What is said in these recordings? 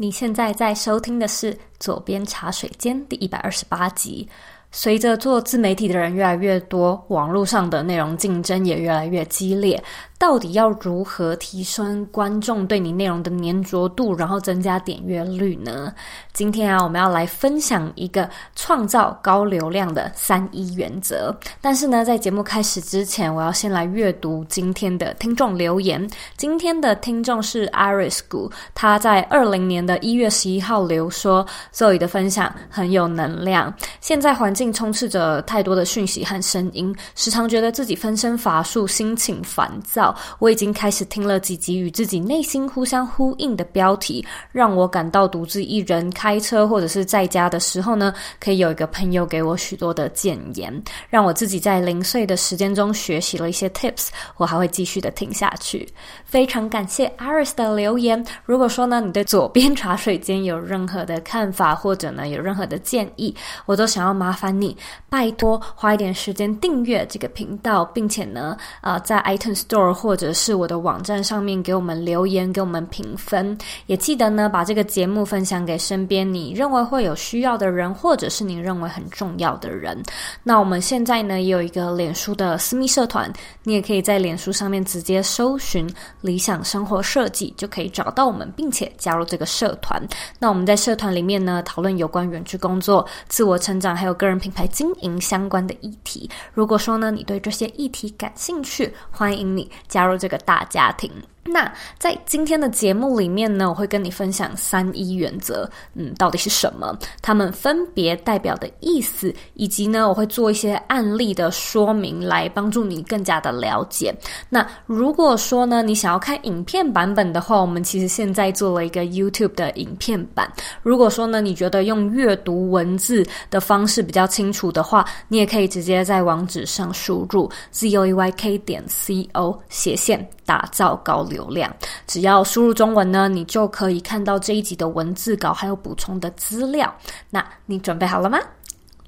你现在在收听的是《左边茶水间》第一百二十八集。随着做自媒体的人越来越多，网络上的内容竞争也越来越激烈。到底要如何提升观众对你内容的粘着度，然后增加点阅率呢？今天啊，我们要来分享一个创造高流量的三一原则。但是呢，在节目开始之前，我要先来阅读今天的听众留言。今天的听众是 Iris Gu，他在二零年的一月十一号留说：“Zoe 的分享很有能量。现在环境充斥着太多的讯息和声音，时常觉得自己分身乏术，心情烦躁。”我已经开始听了几集与自己内心互相呼应的标题，让我感到独自一人开车或者是在家的时候呢，可以有一个朋友给我许多的建言，让我自己在零碎的时间中学习了一些 tips。我还会继续的听下去。非常感谢 Iris 的留言。如果说呢，你对左边茶水间有任何的看法，或者呢有任何的建议，我都想要麻烦你，拜托花一点时间订阅这个频道，并且呢，呃，在 iTunes Store 或者是我的网站上面给我们留言，给我们评分，也记得呢把这个节目分享给身边你认为会有需要的人，或者是你认为很重要的人。那我们现在呢也有一个脸书的私密社团，你也可以在脸书上面直接搜寻“理想生活设计”，就可以找到我们，并且加入这个社团。那我们在社团里面呢讨论有关远距工作、自我成长还有个人品牌经营相关的议题。如果说呢你对这些议题感兴趣，欢迎你加入。这个大家庭。那在今天的节目里面呢，我会跟你分享三一原则，嗯，到底是什么？它们分别代表的意思，以及呢，我会做一些案例的说明，来帮助你更加的了解。那如果说呢，你想要看影片版本的话，我们其实现在做了一个 YouTube 的影片版。如果说呢，你觉得用阅读文字的方式比较清楚的话，你也可以直接在网址上输入 z o e y k 点 co 斜线打造高流。流量，只要输入中文呢，你就可以看到这一集的文字稿，还有补充的资料。那你准备好了吗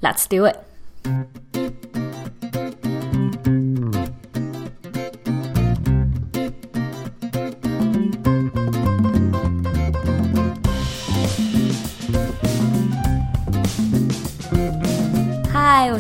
？Let's do it。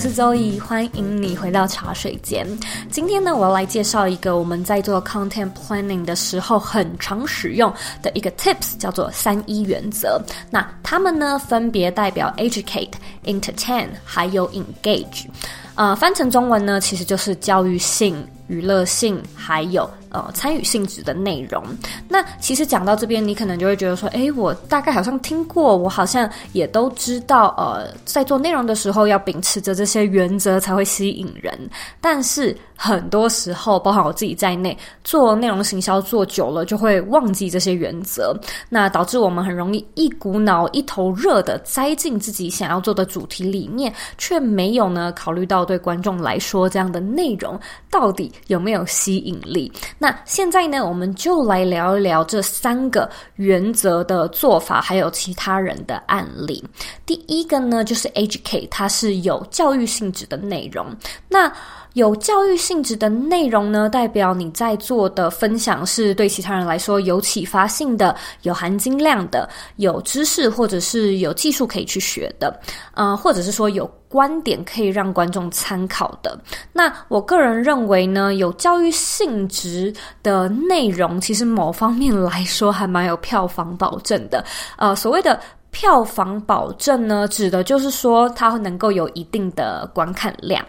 我是周怡欢迎你回到茶水间。今天呢，我要来介绍一个我们在做 content planning 的时候很常使用的一个 tips，叫做三一原则。那它们呢，分别代表 educate、entertain，还有 engage。呃，翻成中文呢，其实就是教育性、娱乐性，还有。呃，参与性质的内容。那其实讲到这边，你可能就会觉得说，诶，我大概好像听过，我好像也都知道，呃，在做内容的时候要秉持着这些原则才会吸引人。但是很多时候，包含我自己在内，做内容行销做久了，就会忘记这些原则，那导致我们很容易一股脑、一头热的栽进自己想要做的主题里面，却没有呢考虑到对观众来说，这样的内容到底有没有吸引力。那现在呢，我们就来聊一聊这三个原则的做法，还有其他人的案例。第一个呢，就是 H K，它是有教育性质的内容。那有教育性质的内容呢，代表你在做的分享是对其他人来说有启发性的、有含金量的、有知识或者是有技术可以去学的，呃，或者是说有观点可以让观众参考的。那我个人认为呢，有教育性质的内容，其实某方面来说还蛮有票房保证的。呃，所谓的票房保证呢，指的就是说它能够有一定的观看量。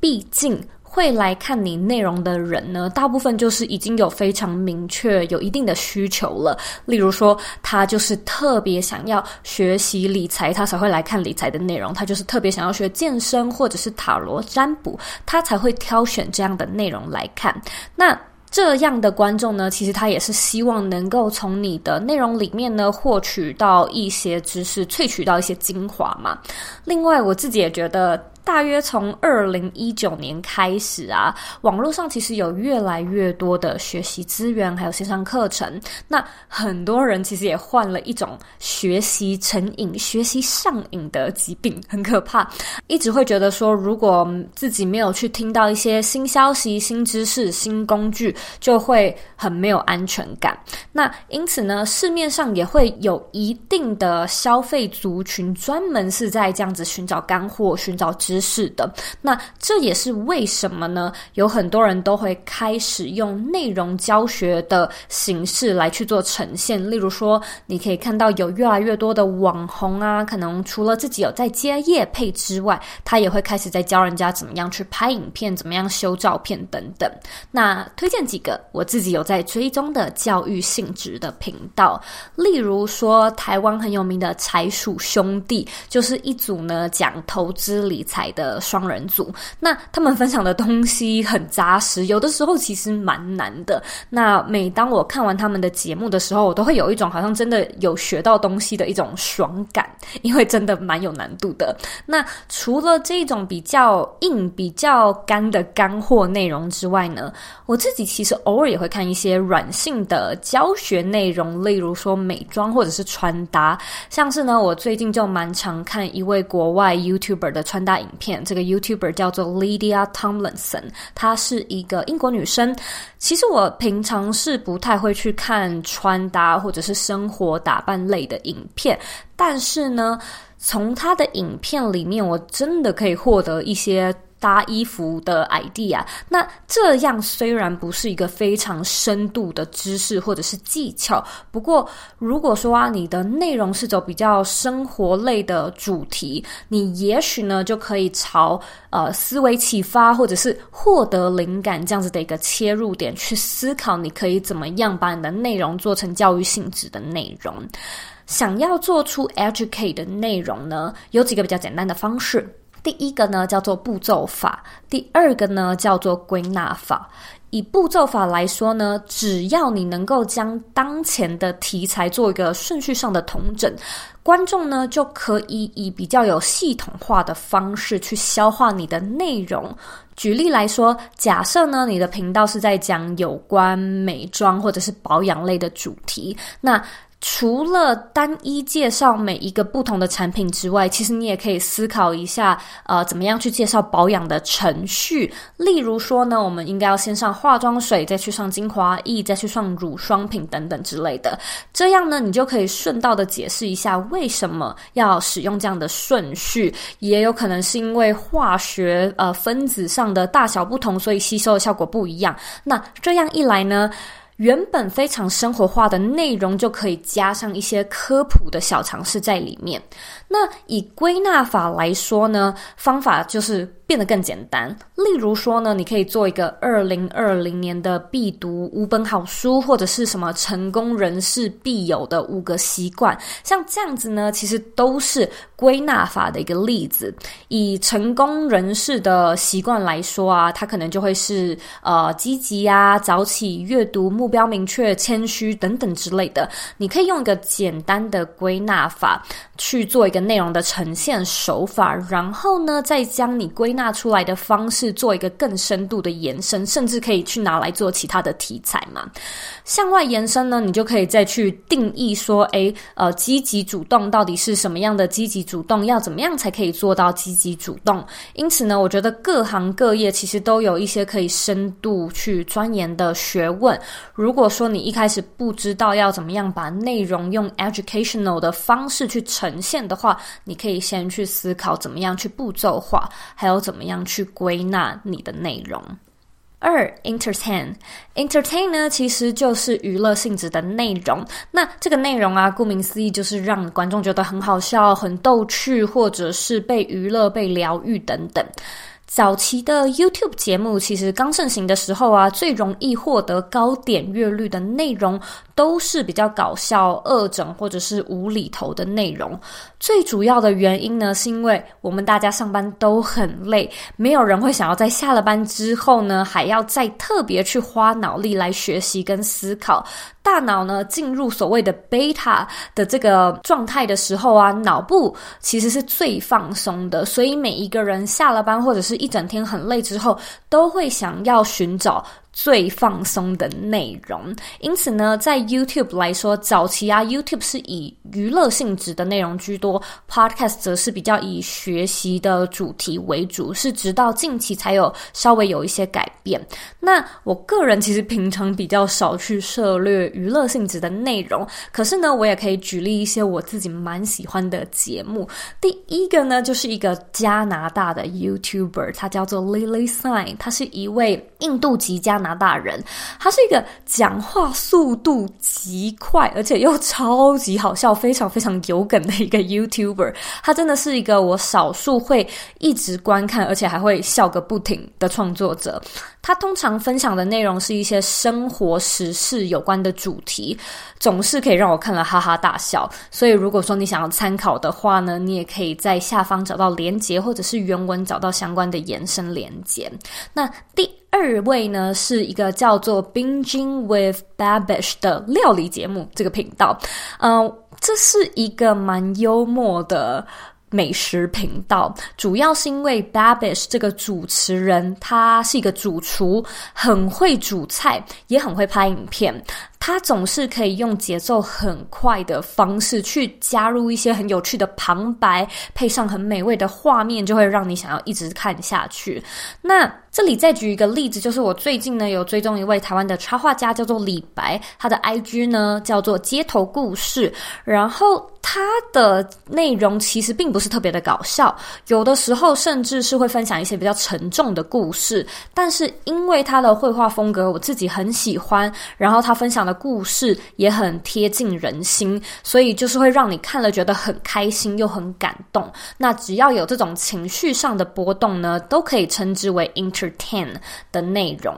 毕竟会来看你内容的人呢，大部分就是已经有非常明确、有一定的需求了。例如说，他就是特别想要学习理财，他才会来看理财的内容；他就是特别想要学健身或者是塔罗占卜，他才会挑选这样的内容来看。那这样的观众呢，其实他也是希望能够从你的内容里面呢，获取到一些知识，萃取到一些精华嘛。另外，我自己也觉得。大约从二零一九年开始啊，网络上其实有越来越多的学习资源，还有线上课程。那很多人其实也患了一种学习成瘾、学习上瘾的疾病，很可怕。一直会觉得说，如果自己没有去听到一些新消息、新知识、新工具，就会很没有安全感。那因此呢，市面上也会有一定的消费族群，专门是在这样子寻找干货、寻找知识的。那这也是为什么呢？有很多人都会开始用内容教学的形式来去做呈现。例如说，你可以看到有越来越多的网红啊，可能除了自己有在接业配之外，他也会开始在教人家怎么样去拍影片、怎么样修照片等等。那推荐几个我自己有在追踪的教育性质的频道，例如说台湾很有名的财鼠兄弟，就是一组呢讲投资理财的双人组。那他们分享的东西很扎实，有的时候其实蛮难的。那每当我看完他们的节目的时候，我都会有一种好像真的有学到东西的一种爽感，因为真的蛮有难度的。那除了这种比较硬、比较干的干货内容之外呢，我自己其实偶尔也会看一些软性的教学内容，例如说美妆或者是穿搭。像是呢，我最近就蛮常看一位国外 YouTuber 的穿搭影片，这个 YouTuber 叫做 Lydia Tomlinson，她是一个英国女生。其实我平常是不太会去看穿搭或者是生活打扮类的影片，但是呢，从她的影片里面，我真的可以获得一些。搭衣服的 idea，那这样虽然不是一个非常深度的知识或者是技巧，不过如果说啊，你的内容是走比较生活类的主题，你也许呢就可以朝呃思维启发或者是获得灵感这样子的一个切入点去思考，你可以怎么样把你的内容做成教育性质的内容。想要做出 educate 的内容呢，有几个比较简单的方式。第一个呢叫做步骤法，第二个呢叫做归纳法。以步骤法来说呢，只要你能够将当前的题材做一个顺序上的统整，观众呢就可以以比较有系统化的方式去消化你的内容。举例来说，假设呢你的频道是在讲有关美妆或者是保养类的主题，那除了单一介绍每一个不同的产品之外，其实你也可以思考一下，呃，怎么样去介绍保养的程序。例如说呢，我们应该要先上化妆水，再去上精华液，再去上乳霜品等等之类的。这样呢，你就可以顺道的解释一下为什么要使用这样的顺序。也有可能是因为化学呃分子上的大小不同，所以吸收的效果不一样。那这样一来呢，原本非常生活化的内容，就可以加上一些科普的小常识在里面。那以归纳法来说呢，方法就是变得更简单。例如说呢，你可以做一个二零二零年的必读五本好书，或者是什么成功人士必有的五个习惯，像这样子呢，其实都是归纳法的一个例子。以成功人士的习惯来说啊，他可能就会是呃积极呀、早起、阅读、目标明确、谦虚等等之类的。你可以用一个简单的归纳法去做一个。内容的呈现手法，然后呢，再将你归纳出来的方式做一个更深度的延伸，甚至可以去拿来做其他的题材嘛。向外延伸呢，你就可以再去定义说，诶，呃，积极主动到底是什么样的积极主动？要怎么样才可以做到积极主动？因此呢，我觉得各行各业其实都有一些可以深度去钻研的学问。如果说你一开始不知道要怎么样把内容用 educational 的方式去呈现的话，你可以先去思考怎么样去步骤化，还有怎么样去归纳你的内容。二，entertain，entertain 呢，其实就是娱乐性质的内容。那这个内容啊，顾名思义就是让观众觉得很好笑、很逗趣，或者是被娱乐、被疗愈等等。早期的 YouTube 节目其实刚盛行的时候啊，最容易获得高点阅率的内容都是比较搞笑、恶整或者是无厘头的内容。最主要的原因呢，是因为我们大家上班都很累，没有人会想要在下了班之后呢，还要再特别去花脑力来学习跟思考。大脑呢，进入所谓的 beta 的这个状态的时候啊，脑部其实是最放松的，所以每一个人下了班或者是一整天很累之后，都会想要寻找最放松的内容，因此呢，在 YouTube 来说，早期啊，YouTube 是以娱乐性质的内容居多，Podcast 则是比较以学习的主题为主，是直到近期才有稍微有一些改变。那我个人其实平常比较少去涉猎娱乐性质的内容，可是呢，我也可以举例一些我自己蛮喜欢的节目。第一个呢，就是一个加拿大的 YouTuber，他叫做 Lily Sign，他是一位印度籍加拿大人，他是一个讲话速度极快，而且又超级好笑、非常非常有梗的一个 YouTuber。他真的是一个我少数会一直观看，而且还会笑个不停的创作者。他通常分享的内容是一些生活时事有关的主题，总是可以让我看了哈哈大笑。所以，如果说你想要参考的话呢，你也可以在下方找到连结，或者是原文找到相关的延伸连结。那第二位呢，是一个叫做 Binging with Babish 的料理节目，这个频道，嗯、呃，这是一个蛮幽默的美食频道，主要是因为 Babish 这个主持人，他是一个主厨，很会煮菜，也很会拍影片。他总是可以用节奏很快的方式去加入一些很有趣的旁白，配上很美味的画面，就会让你想要一直看下去。那这里再举一个例子，就是我最近呢有追踪一位台湾的插画家，叫做李白，他的 IG 呢叫做街头故事，然后他的内容其实并不是特别的搞笑，有的时候甚至是会分享一些比较沉重的故事，但是因为他的绘画风格我自己很喜欢，然后他分享的。故事也很贴近人心，所以就是会让你看了觉得很开心又很感动。那只要有这种情绪上的波动呢，都可以称之为 entertain 的内容。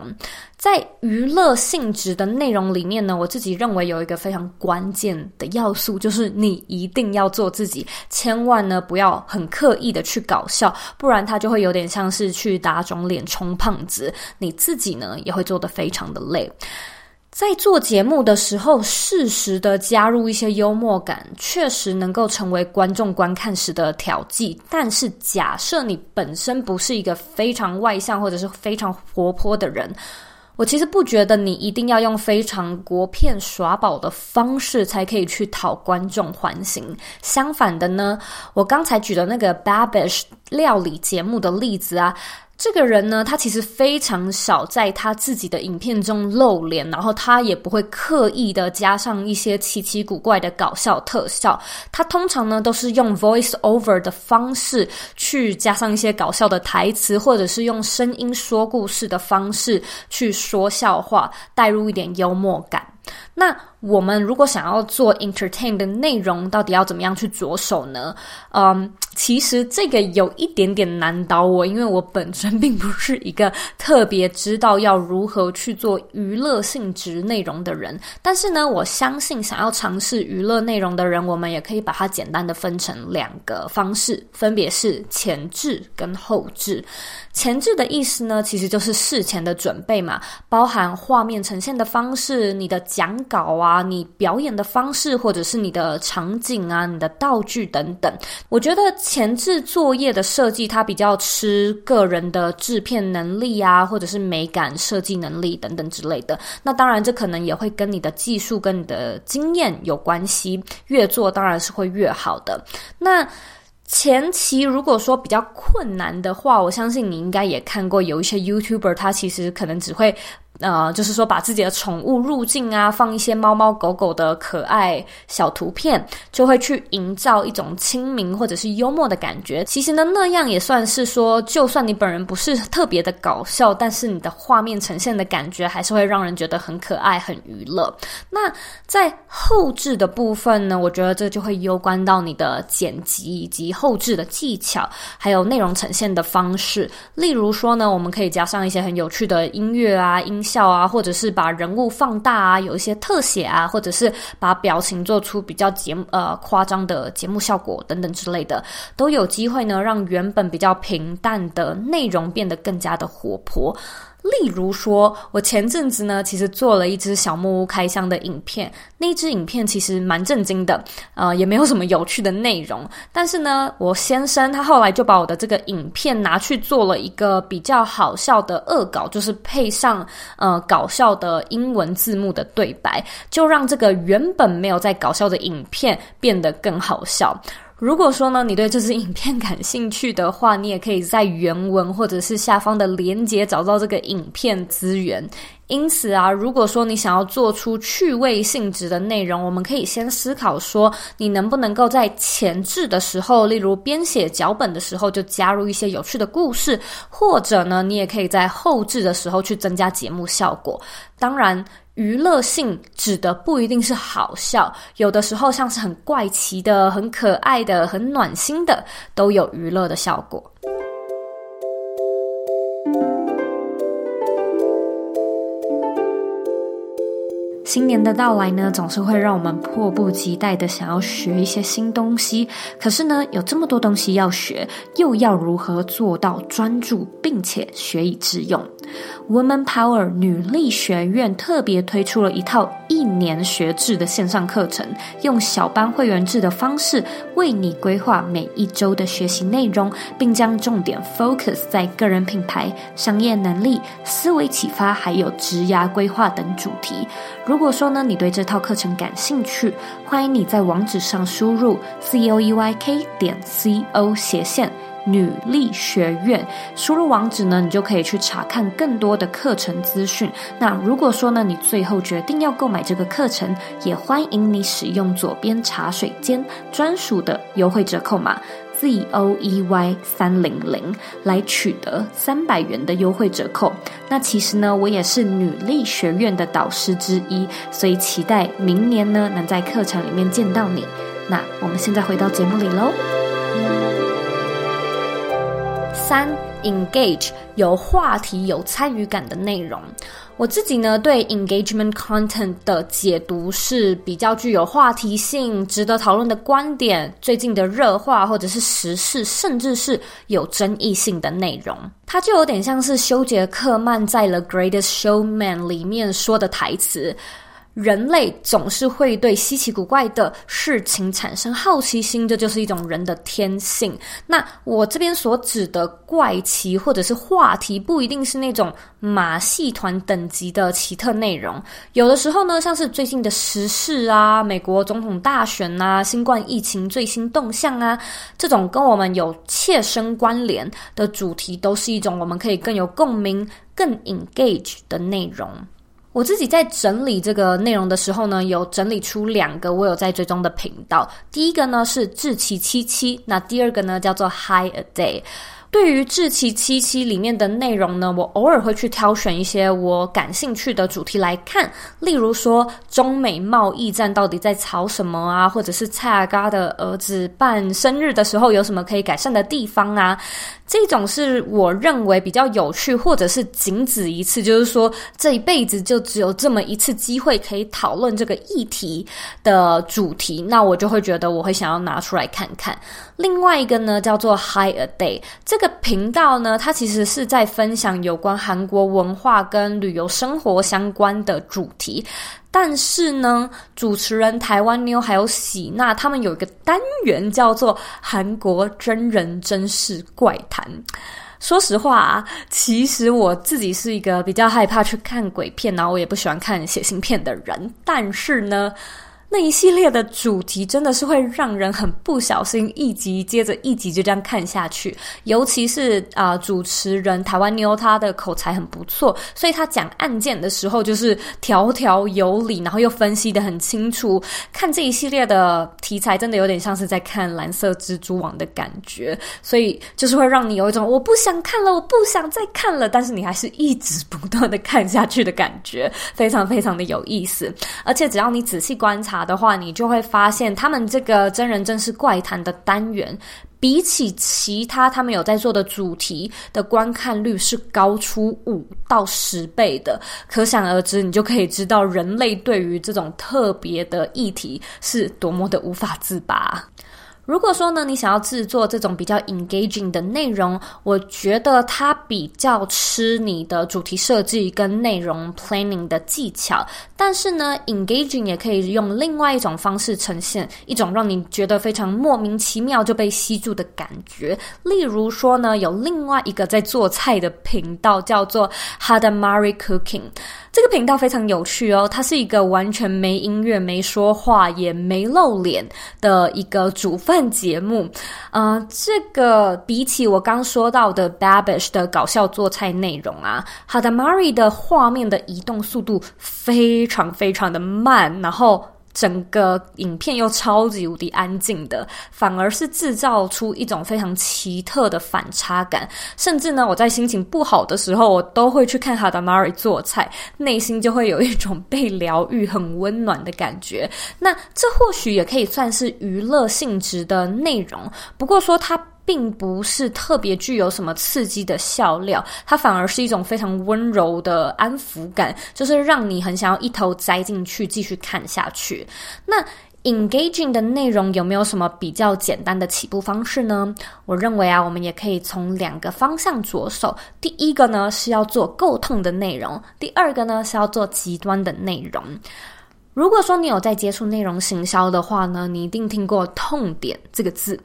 在娱乐性质的内容里面呢，我自己认为有一个非常关键的要素，就是你一定要做自己，千万呢不要很刻意的去搞笑，不然它就会有点像是去打肿脸充胖子，你自己呢也会做得非常的累。在做节目的时候，适时的加入一些幽默感，确实能够成为观众观看时的调剂。但是，假设你本身不是一个非常外向或者是非常活泼的人，我其实不觉得你一定要用非常国片耍宝的方式才可以去讨观众欢心。相反的呢，我刚才举的那个 Babish 料理节目的例子啊。这个人呢，他其实非常少在他自己的影片中露脸，然后他也不会刻意的加上一些奇奇古怪的搞笑特效。他通常呢都是用 voice over 的方式去加上一些搞笑的台词，或者是用声音说故事的方式去说笑话，带入一点幽默感。那我们如果想要做 entertain 的内容，到底要怎么样去着手呢？嗯，其实这个有一点点难倒我，因为我本身并不是一个特别知道要如何去做娱乐性质内容的人。但是呢，我相信想要尝试娱乐内容的人，我们也可以把它简单的分成两个方式，分别是前置跟后置。前置的意思呢，其实就是事前的准备嘛，包含画面呈现的方式、你的讲稿啊。你表演的方式，或者是你的场景啊，你的道具等等，我觉得前置作业的设计，它比较吃个人的制片能力啊，或者是美感设计能力等等之类的。那当然，这可能也会跟你的技术跟你的经验有关系，越做当然是会越好的。那前期如果说比较困难的话，我相信你应该也看过有一些 YouTuber，他其实可能只会呃，就是说把自己的宠物入镜啊，放一些猫猫狗狗的可爱小图片，就会去营造一种亲民或者是幽默的感觉。其实呢，那样也算是说，就算你本人不是特别的搞笑，但是你的画面呈现的感觉还是会让人觉得很可爱、很娱乐。那在后置的部分呢，我觉得这就会攸关到你的剪辑以及后置的技巧，还有内容呈现的方式。例如说呢，我们可以加上一些很有趣的音乐啊、音笑啊，或者是把人物放大啊，有一些特写啊，或者是把表情做出比较节目呃夸张的节目效果等等之类的，都有机会呢，让原本比较平淡的内容变得更加的活泼。例如说，我前阵子呢，其实做了一支小木屋开箱的影片，那支影片其实蛮震惊的，呃，也没有什么有趣的内容。但是呢，我先生他后来就把我的这个影片拿去做了一个比较好笑的恶搞，就是配上呃搞笑的英文字幕的对白，就让这个原本没有在搞笑的影片变得更好笑。如果说呢，你对这支影片感兴趣的话，你也可以在原文或者是下方的连接找到这个影片资源。因此啊，如果说你想要做出趣味性质的内容，我们可以先思考说，你能不能够在前置的时候，例如编写脚本的时候，就加入一些有趣的故事，或者呢，你也可以在后置的时候去增加节目效果。当然。娱乐性指的不一定是好笑，有的时候像是很怪奇的、很可爱的、很暖心的，都有娱乐的效果。新年的到来呢，总是会让我们迫不及待的想要学一些新东西。可是呢，有这么多东西要学，又要如何做到专注并且学以致用？Woman Power 女力学院特别推出了一套一年学制的线上课程，用小班会员制的方式为你规划每一周的学习内容，并将重点 focus 在个人品牌、商业能力、思维启发还有职涯规划等主题。如果说呢，你对这套课程感兴趣，欢迎你在网址上输入 c o e y k 点 c o 斜线。女力学院，输入网址呢，你就可以去查看更多的课程资讯。那如果说呢，你最后决定要购买这个课程，也欢迎你使用左边茶水间专属的优惠折扣码 Z O E Y 三零零来取得三百元的优惠折扣。那其实呢，我也是女力学院的导师之一，所以期待明年呢，能在课程里面见到你。那我们现在回到节目里喽。三 engage 有话题、有参与感的内容。我自己呢，对 engagement content 的解读是比较具有话题性、值得讨论的观点、最近的热话或者是时事，甚至是有争议性的内容。它就有点像是休杰克曼在《The Greatest Showman》里面说的台词。人类总是会对稀奇古怪的事情产生好奇心，这就是一种人的天性。那我这边所指的怪奇或者是话题，不一定是那种马戏团等级的奇特内容。有的时候呢，像是最近的时事啊、美国总统大选啊、新冠疫情最新动向啊，这种跟我们有切身关联的主题，都是一种我们可以更有共鸣、更 engage 的内容。我自己在整理这个内容的时候呢，有整理出两个我有在追踪的频道。第一个呢是志奇七七，那第二个呢叫做 Hi A Day。对于志祺七七里面的内容呢，我偶尔会去挑选一些我感兴趣的主题来看，例如说中美贸易战到底在吵什么啊，或者是蔡阿嘎的儿子办生日的时候有什么可以改善的地方啊。这种是我认为比较有趣，或者是仅此一次，就是说这一辈子就只有这么一次机会可以讨论这个议题的主题，那我就会觉得我会想要拿出来看看。另外一个呢，叫做 High A Day，这个频道呢，它其实是在分享有关韩国文化跟旅游生活相关的主题。但是呢，主持人台湾妞还有喜娜，他们有一个单元叫做“韩国真人真事怪谈”。说实话啊，其实我自己是一个比较害怕去看鬼片，然后我也不喜欢看血腥片的人。但是呢，那一系列的主题真的是会让人很不小心一集接着一集就这样看下去。尤其是啊、主持人台湾妞她的口才很不错，所以她讲案件的时候就是条条有理，然后又分析的很清楚。看这一系列的题材，真的有点像是在看蓝色蜘蛛网的感觉，所以就是会让你有一种我不想看了，我不想再看了，但是你还是一直不断的看下去的感觉，非常非常的有意思。而且只要你仔细观察的话，你就会发现他们这个真人真事怪谈的单元，比起其他他们有在做的主题的观看率是高出五到十倍的，可想而知，你就可以知道人类对于这种特别的议题是多么的无法自拔。如果说呢，你想要制作这种比较 engaging 的内容，我觉得它比较吃你的主题设计跟内容 planning 的技巧。但是呢，engaging 也可以用另外一种方式呈现，一种让你觉得非常莫名其妙就被吸住的感觉。例如说呢，有另外一个在做菜的频道叫做 Hadamari Cooking。这个频道非常有趣哦，它是一个完全没音乐、没说话、也没露脸的一个煮饭节目。呃，这个比起我刚说到的 Babish 的搞笑做菜内容啊好的，Mary 的画面的移动速度非常非常的慢，然后。整个影片又超级无敌安静的，反而是制造出一种非常奇特的反差感。甚至呢，我在心情不好的时候，我都会去看哈达玛丽做菜，内心就会有一种被疗愈、很温暖的感觉。那这或许也可以算是娱乐性质的内容，不过说它。并不是特别具有什么刺激的笑料，它反而是一种非常温柔的安抚感，就是让你很想要一头栽进去继续看下去。那 engaging 的内容有没有什么比较简单的起步方式呢？我认为啊，我们也可以从两个方向着手。第一个呢是要做够痛的内容，第二个呢是要做极端的内容。如果说你有在接触内容行销的话呢，你一定听过“痛点”这个字。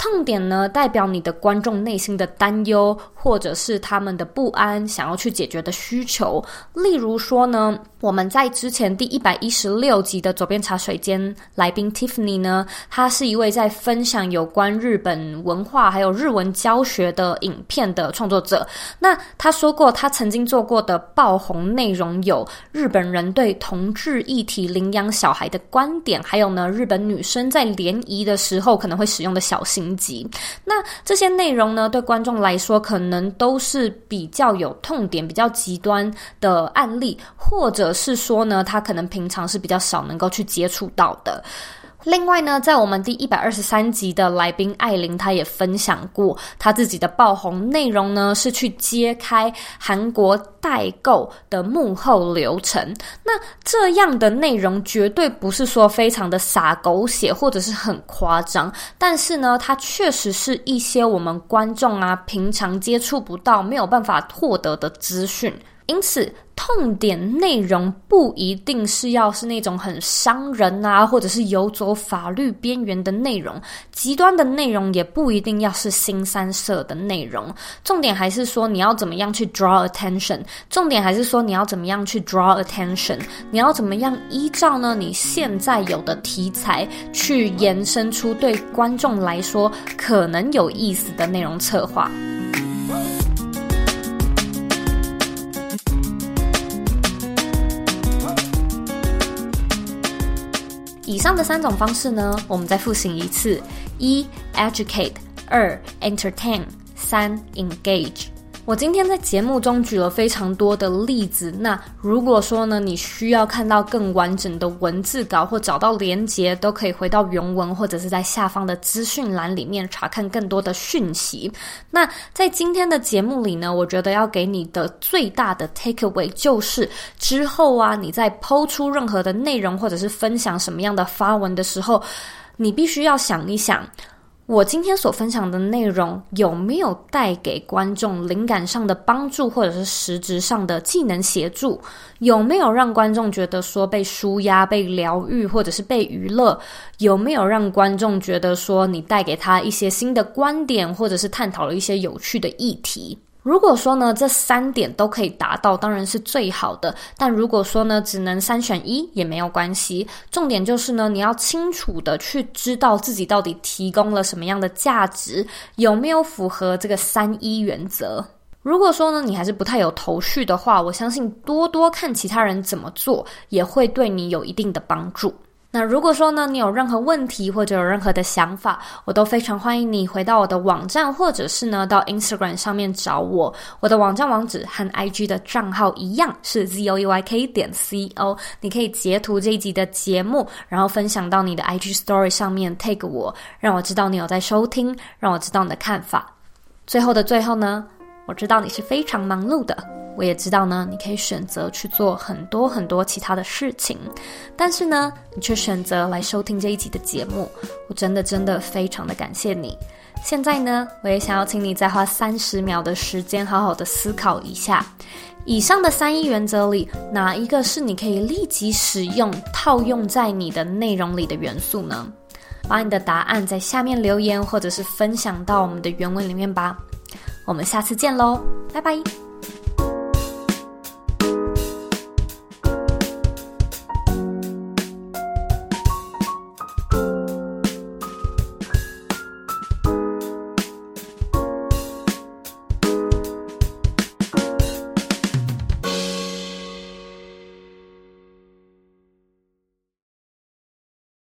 痛点呢，代表你的观众内心的担忧，或者是他们的不安，想要去解决的需求。例如说呢，我们在之前第一百一十六集的左边茶水间来宾 Tiffany 呢，她是一位在分享有关日本文化还有日文教学的影片的创作者。那她说过，她曾经做过的爆红内容有日本人对同志议题领养小孩的观点，还有呢，日本女生在联谊的时候可能会使用的小级，那这些内容呢，对观众来说可能都是比较有痛点、比较极端的案例，或者是说呢，他可能平常是比较少能够去接触到的。另外呢，在我们第一百二十三集的来宾艾琳，她也分享过她自己的爆红内容呢，是去揭开韩国代购的幕后流程。那这样的内容绝对不是说非常的洒狗血或者是很夸张，但是呢，它确实是一些我们观众啊平常接触不到、没有办法获得的资讯。因此，痛点内容不一定是要是那种很伤人啊，或者是游走法律边缘的内容；极端的内容也不一定要是新三色的内容。重点还是说你要怎么样去 draw attention，重点还是说你要怎么样去 draw attention，你要怎么样依照呢你现在有的题材去延伸出对观众来说可能有意思的内容策划。以上的三种方式呢，我们再复习一次：一，educate；二，entertain；三，engage。我今天在节目中举了非常多的例子。那如果说呢，你需要看到更完整的文字稿或找到连结，都可以回到原文或者是在下方的资讯栏里面查看更多的讯息。那在今天的节目里呢，我觉得要给你的最大的 takeaway 就是之后啊，你在抛出任何的内容或者是分享什么样的发文的时候，你必须要想一想。我今天所分享的内容有没有带给观众灵感上的帮助，或者是实质上的技能协助？有没有让观众觉得说被舒压、被疗愈，或者是被娱乐？有没有让观众觉得说你带给他一些新的观点，或者是探讨了一些有趣的议题？如果说呢，这三点都可以达到，当然是最好的。但如果说呢，只能三选一也没有关系。重点就是呢，你要清楚的去知道自己到底提供了什么样的价值，有没有符合这个三一原则。如果说呢，你还是不太有头绪的话，我相信多多看其他人怎么做，也会对你有一定的帮助。那如果说呢，你有任何问题或者有任何的想法，我都非常欢迎你回到我的网站，或者是呢到 Instagram 上面找我。我的网站网址和 IG 的账号一样是 zoeyk 点 co。你可以截图这一集的节目，然后分享到你的 IG Story 上面 tag 我，让我知道你有在收听，让我知道你的看法。最后的最后呢，我知道你是非常忙碌的，我也知道呢，你可以选择去做很多很多其他的事情，但是呢，你却选择来收听这一集的节目，我真的真的非常的感谢你。现在呢，我也想要请你再花三十秒的时间，好好的思考一下，以上的三一原则里，哪一个是你可以立即使用、套用在你的内容里的元素呢？把你的答案在下面留言，或者是分享到我们的原文里面吧。我们下次见喽，拜拜。